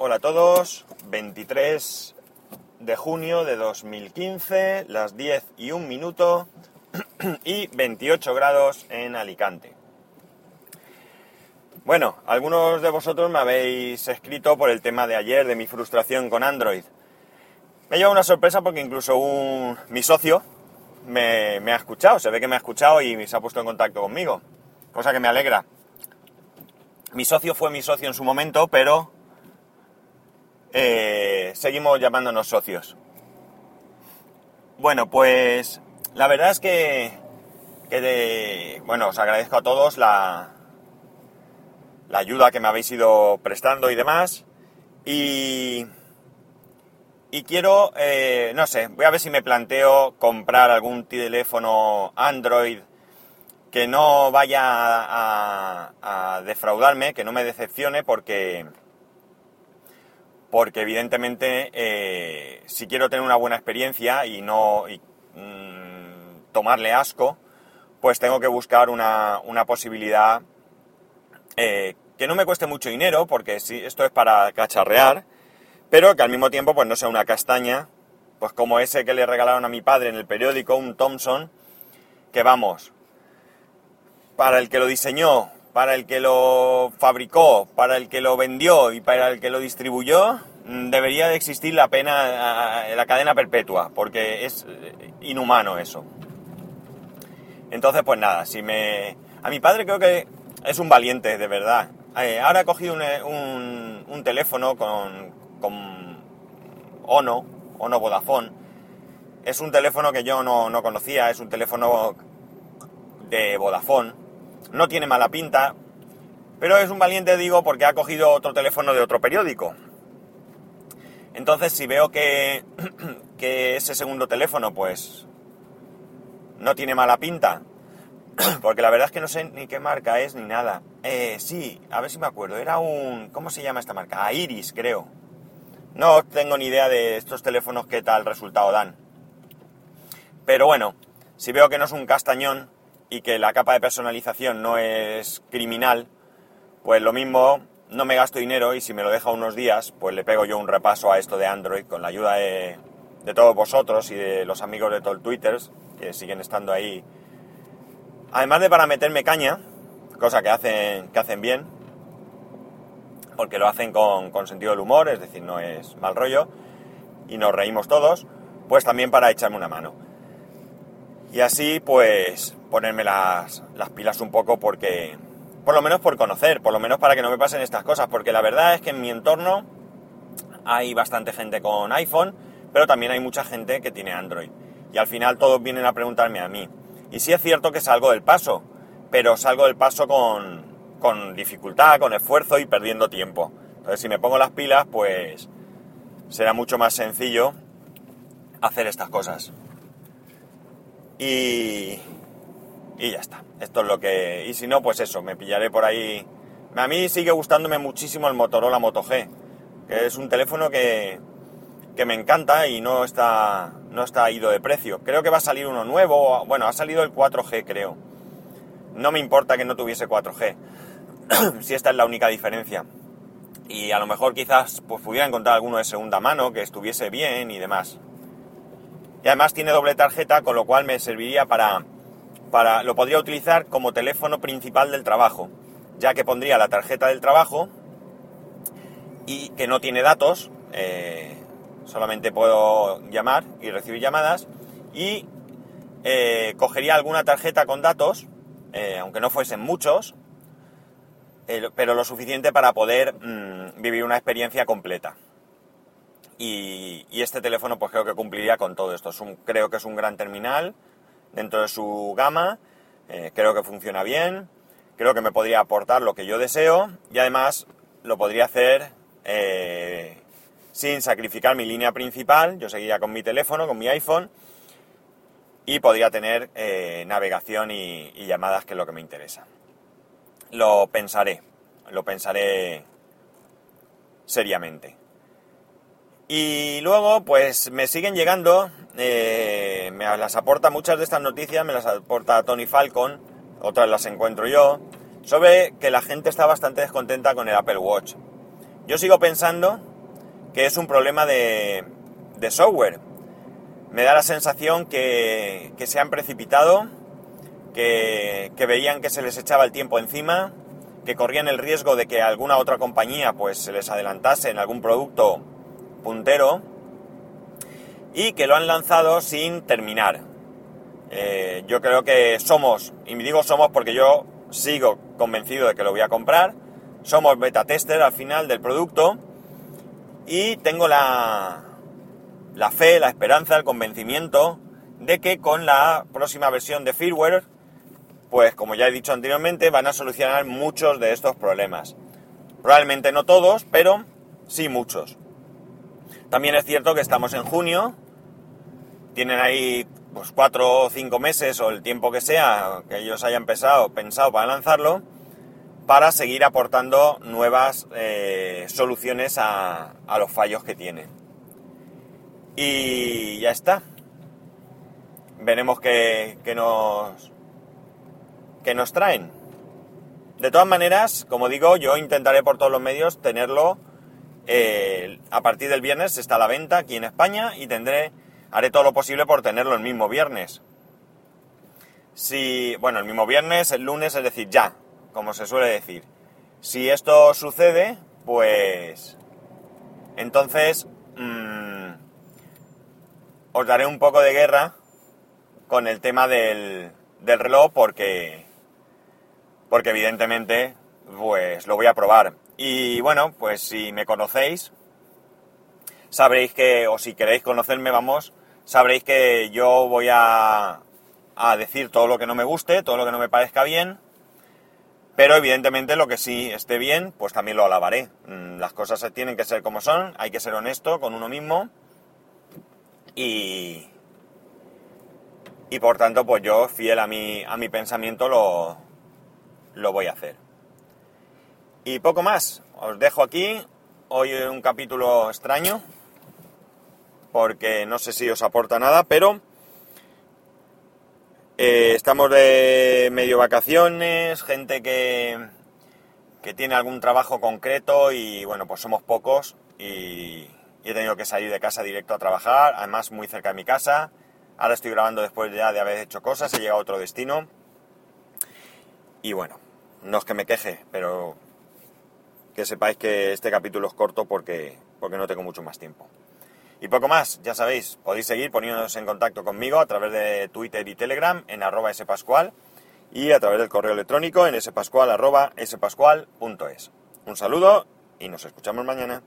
Hola a todos, 23 de junio de 2015, las 10 y 1 minuto y 28 grados en Alicante. Bueno, algunos de vosotros me habéis escrito por el tema de ayer de mi frustración con Android. Me ha llevado una sorpresa porque incluso un, mi socio me ha escuchado, se ve que me ha escuchado y se ha puesto en contacto conmigo, cosa que me alegra. Mi socio fue mi socio en su momento, pero eh, seguimos llamándonos socios. Bueno, pues la verdad es que, que bueno, os agradezco a todos la, la ayuda que me habéis ido prestando y demás. Y, y quiero, eh, no sé, voy a ver si me planteo comprar algún teléfono Android que no vaya a, a defraudarme, que no me decepcione, porque porque evidentemente eh, si quiero tener una buena experiencia y no mm, tomarle asco, pues tengo que buscar una, una posibilidad eh, que no me cueste mucho dinero, porque si esto es para cacharrear, pero que al mismo tiempo pues no sea una castaña, pues como ese que le regalaron a mi padre en el periódico, un Thompson, que vamos, para el que lo diseñó, para el que lo fabricó, para el que lo vendió y para el que lo distribuyó, mm, debería de existir la pena, la cadena perpetua, porque es eh, inhumano eso. Entonces, pues nada, si me... A mi padre creo que es un valiente, de verdad. Eh, ahora ha cogido un, un, teléfono con, con Ono, Ono Vodafone. Es un teléfono que yo no, no conocía, es un teléfono de Vodafone no tiene mala pinta, pero es un valiente, digo, porque ha cogido otro teléfono de otro periódico. Entonces, si veo que, que ese segundo teléfono, pues, no tiene mala pinta, porque la verdad es que no sé ni qué marca es ni nada. Eh, sí, a ver si me acuerdo, era un... ¿Cómo se llama esta marca? A Iris, creo. No tengo ni idea de estos teléfonos qué tal resultado dan. Pero bueno, si veo que no es un castañón, y que la capa de personalización no es criminal, pues lo mismo no me gasto dinero y si me lo deja unos días, pues le pego yo un repaso a esto de Android con la ayuda de, todos vosotros y de los amigos de todo el Twitter que siguen estando ahí. Además de para meterme caña, cosa que hacen, que hacen bien, porque lo hacen con, con sentido del humor, es decir, no es mal rollo, y nos reímos todos, pues también para echarme una mano. Y así, pues, ponerme las, pilas un poco porque, por lo menos por conocer, por lo menos para que no me pasen estas cosas, porque la verdad es que en mi entorno hay bastante gente con iPhone, pero también hay mucha gente que tiene Android. Y al final todos vienen a preguntarme a mí. Y sí es cierto que salgo del paso, pero salgo del paso con, con dificultad, con esfuerzo y perdiendo tiempo. Entonces si me pongo las pilas, pues será mucho más sencillo hacer estas cosas. Y, y ya está. Esto es lo que... Y si no, pues eso, me pillaré por ahí... A mí sigue gustándome muchísimo el Motorola Moto G, que es un teléfono que, que me encanta y no está, no está ido de precio. Creo que va a salir uno nuevo, bueno, ha salido el 4G creo. No me importa que no tuviese 4G, si esta es la única diferencia. Y a lo mejor quizás pues, pudiera encontrar alguno de segunda mano que estuviese bien y demás. Y además tiene doble tarjeta, con lo cual me serviría para lo podría utilizar como teléfono principal del trabajo, ya que pondría la tarjeta del trabajo y que no tiene datos, eh, solamente puedo llamar y recibir llamadas y eh, cogería alguna tarjeta con datos, eh, aunque no fuesen muchos, pero lo suficiente para poder mm, vivir una experiencia completa. Y, este teléfono pues creo que cumpliría con todo esto. Creo que es un gran terminal, dentro de su gama, eh, creo que funciona bien, creo que me podría aportar lo que yo deseo y además lo podría hacer eh, sin sacrificar mi línea principal, yo seguiría con mi teléfono, con mi iPhone y podría tener eh, navegación y llamadas que es lo que me interesa. Lo pensaré, lo pensaré seriamente. Y luego, pues me siguen llegando, eh, me las aporta muchas de estas noticias, me las aporta Tony Falcon, otras las encuentro yo, sobre que la gente está bastante descontenta con el Apple Watch. Yo sigo pensando que es un problema de, de software. Me da la sensación que, que se han precipitado, que, que veían que se les echaba el tiempo encima, que corrían el riesgo de que alguna otra compañía pues se les adelantase en algún producto puntero y que lo han lanzado sin terminar. Eh, yo creo que somos, y me digo somos porque yo sigo convencido de que lo voy a comprar, somos beta tester al final del producto y tengo la, la fe, la esperanza, el convencimiento de que con la próxima versión de firmware, pues como ya he dicho anteriormente, van a solucionar muchos de estos problemas. Probablemente no todos, pero sí muchos. También es cierto que estamos en junio, tienen ahí pues cuatro o cinco meses o el tiempo que sea que ellos hayan pensado, pensado para lanzarlo, para seguir aportando nuevas eh, soluciones a, los fallos que tiene. Y ya está. Veremos qué nos, qué nos traen. De todas maneras, como digo, yo intentaré por todos los medios tenerlo. A partir del viernes está a la venta aquí en España y tendré, haré todo lo posible por tenerlo el mismo viernes. Si, bueno, el mismo viernes, el lunes, es decir, ya, como se suele decir. Si esto sucede, pues entonces mm, os daré un poco de guerra con el tema del, del reloj porque porque evidentemente pues lo voy a probar. Y bueno, pues si me conocéis, sabréis que, o si queréis conocerme, vamos, sabréis que yo voy a, a decir todo lo que no me guste, todo lo que no me parezca bien, pero evidentemente lo que sí esté bien, pues también lo alabaré. Mm, Las cosas tienen que ser como son, hay que ser honesto con uno mismo y, y por tanto, pues yo, fiel a mi, a mi pensamiento, lo, lo voy a hacer. Y poco más, os dejo aquí. Hoy un capítulo extraño, porque no sé si os aporta nada, pero eh, estamos de medio vacaciones, gente que, que tiene algún trabajo concreto y bueno, pues somos pocos y, y he tenido que salir de casa directo a trabajar, además muy cerca de mi casa. Ahora estoy grabando después ya de haber hecho cosas, he llegado a otro destino. Y bueno, no es que me queje, pero que sepáis que este capítulo es corto porque, porque no tengo mucho más tiempo. Y poco más, ya sabéis, podéis seguir poniéndonos en contacto conmigo a través de Twitter y Telegram en arroba spascual y a través del correo electrónico en spascual arroba spascual.es. Un saludo y nos escuchamos mañana.